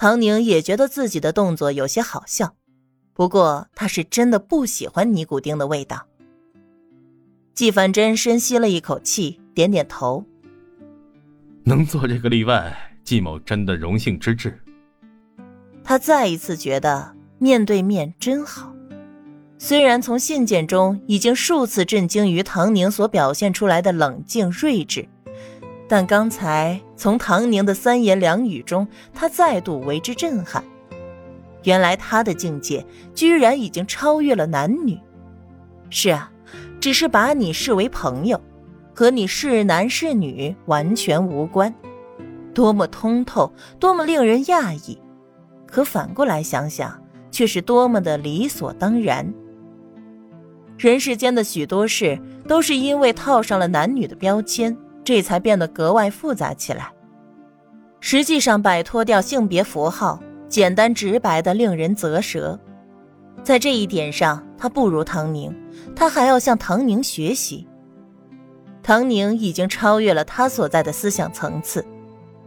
唐宁也觉得自己的动作有些好笑，不过他是真的不喜欢尼古丁的味道。季凡真深吸了一口气，点点头。能做这个例外，季某真的荣幸之至。他再一次觉得面对面真好。虽然从信件中已经数次震惊于唐宁所表现出来的冷静睿智。但刚才从唐宁的三言两语中，他再度为之震撼。原来他的境界居然已经超越了男女。是啊，只是把你视为朋友，和你是男是女完全无关。多么通透，多么令人讶异。可反过来想想，却是多么的理所当然。人世间的许多事，都是因为套上了男女的标签。这才变得格外复杂起来。实际上，摆脱掉性别符号，简单直白的令人啧舌。在这一点上，他不如唐宁，他还要向唐宁学习。唐宁已经超越了他所在的思想层次。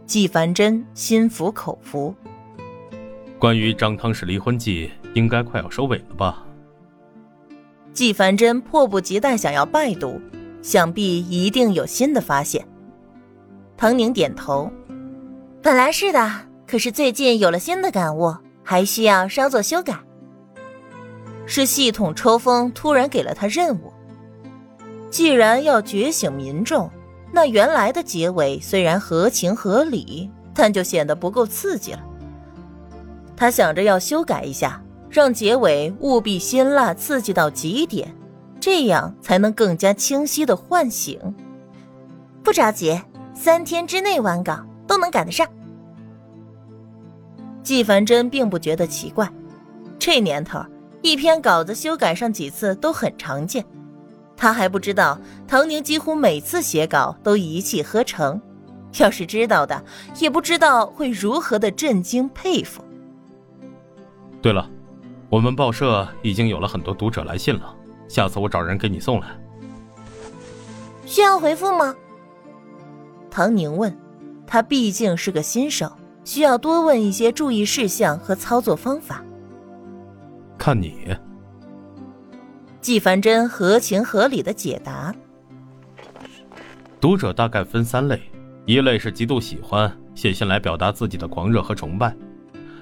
纪凡真心服口服。关于张汤氏离婚记，应该快要收尾了吧？纪凡真迫不及待想要拜读。想必一定有新的发现。唐宁点头，本来是的，可是最近有了新的感悟，还需要稍作修改。是系统抽风突然给了他任务。既然要觉醒民众，那原来的结尾虽然合情合理，但就显得不够刺激了。他想着要修改一下，让结尾务必辛辣刺激到极点。这样才能更加清晰的唤醒。不着急，三天之内完稿都能赶得上。季凡真并不觉得奇怪，这年头一篇稿子修改上几次都很常见。他还不知道唐宁几乎每次写稿都一气呵成，要是知道的，也不知道会如何的震惊佩服。对了，我们报社已经有了很多读者来信了。下次我找人给你送来。需要回复吗？唐宁问。他毕竟是个新手，需要多问一些注意事项和操作方法。看你。纪凡真合情合理的解答。读者大概分三类：一类是极度喜欢写信来表达自己的狂热和崇拜；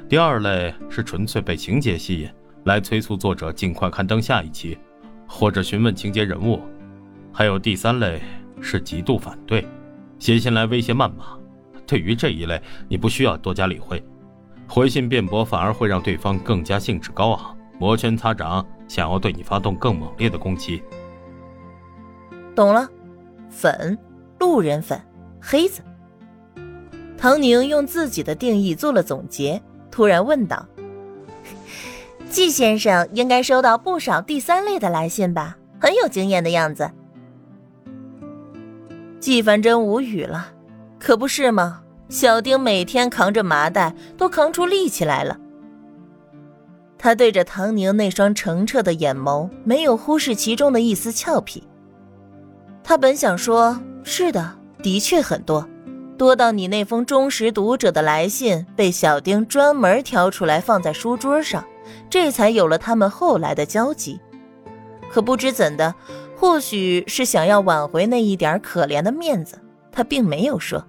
第二类是纯粹被情节吸引，来催促作者尽快刊登下一期。或者询问情节人物，还有第三类是极度反对，写信来威胁谩骂。对于这一类，你不需要多加理会，回信辩驳反而会让对方更加兴致高昂，摩拳擦掌，想要对你发动更猛烈的攻击。懂了，粉，路人粉，黑子。唐宁用自己的定义做了总结，突然问道。季先生应该收到不少第三类的来信吧？很有经验的样子。季凡真无语了，可不是吗？小丁每天扛着麻袋都扛出力气来了。他对着唐宁那双澄澈的眼眸，没有忽视其中的一丝俏皮。他本想说：“是的，的确很多，多到你那封忠实读者的来信被小丁专门挑出来放在书桌上。”这才有了他们后来的交集，可不知怎的，或许是想要挽回那一点可怜的面子，他并没有说。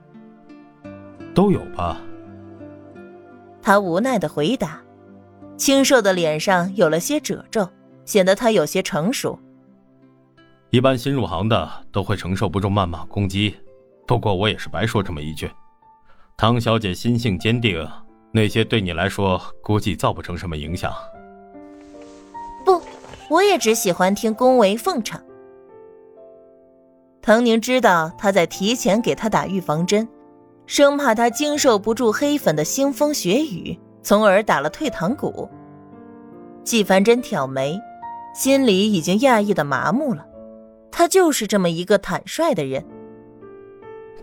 都有吧。他无奈的回答，清瘦的脸上有了些褶皱，显得他有些成熟。一般新入行的都会承受不住谩骂攻击，不过我也是白说这么一句。唐小姐心性坚定。那些对你来说估计造不成什么影响。不，我也只喜欢听恭维奉承。唐宁知道他在提前给他打预防针，生怕他经受不住黑粉的腥风血雨，从而打了退堂鼓。纪凡真挑眉，心里已经讶异的麻木了。他就是这么一个坦率的人。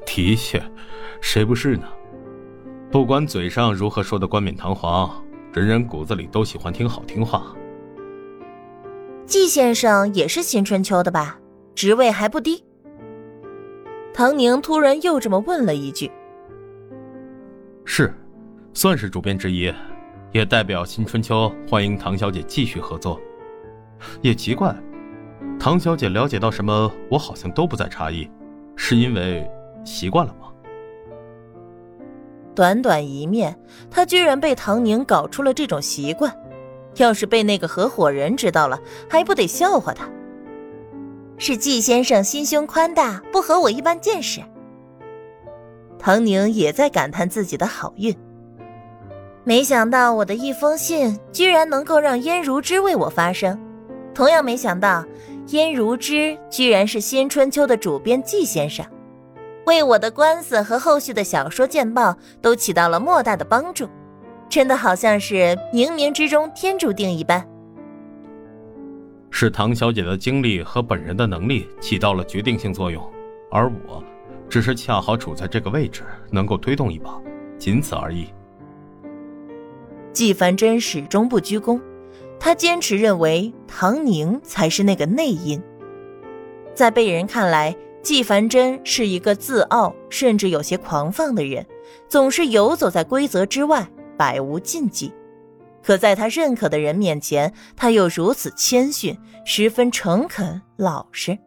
的确，谁不是呢？不管嘴上如何说的冠冕堂皇，人人骨子里都喜欢听好听话。季先生也是新春秋的吧？职位还不低。唐宁突然又这么问了一句：“是，算是主编之一，也代表新春秋欢迎唐小姐继续合作。也奇怪，唐小姐了解到什么，我好像都不再诧异，是因为习惯了吗？短短一面，他居然被唐宁搞出了这种习惯，要是被那个合伙人知道了，还不得笑话他？是季先生心胸宽大，不和我一般见识。唐宁也在感叹自己的好运。没想到我的一封信居然能够让燕如芝为我发声，同样没想到燕如芝居然是《新春秋》的主编季先生，为我的官司和后续的小说见报都起到了莫大的帮助，真的好像是冥冥之中天注定一般。是唐小姐的经历和本人的能力起到了决定性作用，而我，只是恰好处在这个位置，能够推动一把，仅此而已。季凡真始终不居功，他坚持认为唐宁才是那个内因。在被人看来，纪凡真是一个自傲甚至有些狂放的人，总是游走在规则之外，百无禁忌。可在他认可的人面前，他又如此谦逊，十分诚恳老实。